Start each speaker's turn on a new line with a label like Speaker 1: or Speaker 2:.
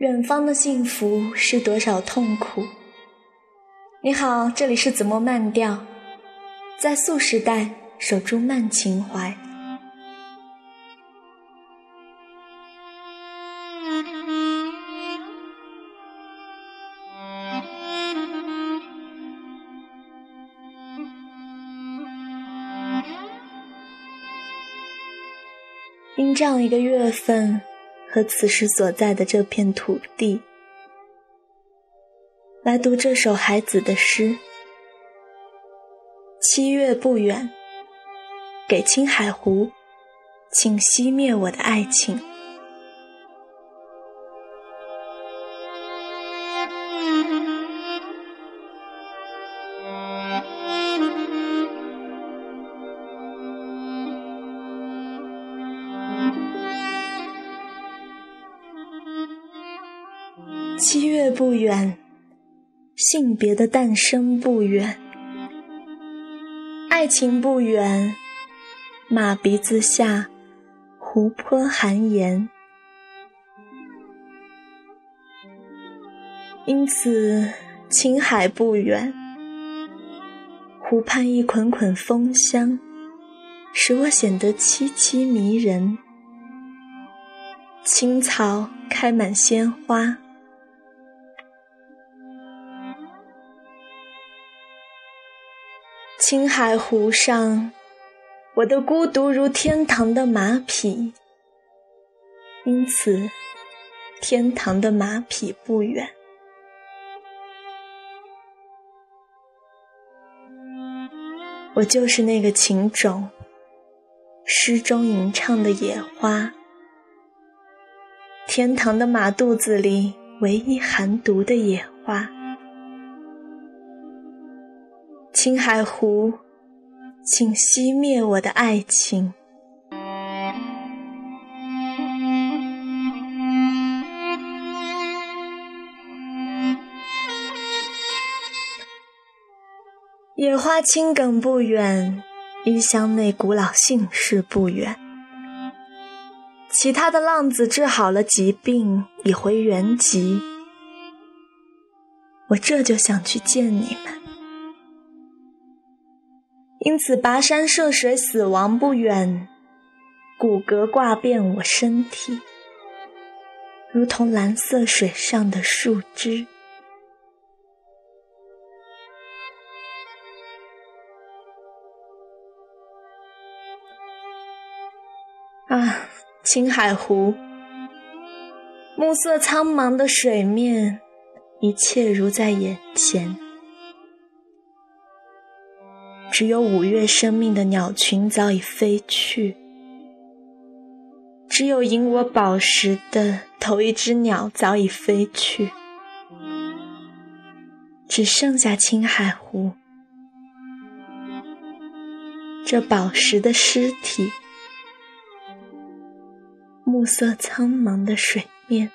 Speaker 1: 远方的幸福是多少痛苦？你好，这里是子墨慢调，在素时代守住慢情怀。因这样一个月份。和此时所在的这片土地，来读这首孩子的诗。七月不远，给青海湖，请熄灭我的爱情。七月不远，性别的诞生不远，爱情不远，马鼻子下，湖泊寒盐。因此，青海不远，湖畔一捆捆风香，使我显得凄凄迷人。青草开满鲜花。青海湖上，我的孤独如天堂的马匹，因此天堂的马匹不远。我就是那个情种，诗中吟唱的野花，天堂的马肚子里唯一含毒的野花。青海湖，请熄灭我的爱情。野花青梗不远，衣箱内古老姓氏不远。其他的浪子治好了疾病，已回原籍。我这就想去见你们。因此，跋山涉水，死亡不远，骨骼挂遍我身体，如同蓝色水上的树枝。啊，青海湖，暮色苍茫的水面，一切如在眼前。只有五月生命的鸟群早已飞去，只有引我宝石的头一只鸟早已飞去，只剩下青海湖。这宝石的尸体，暮色苍茫的水面。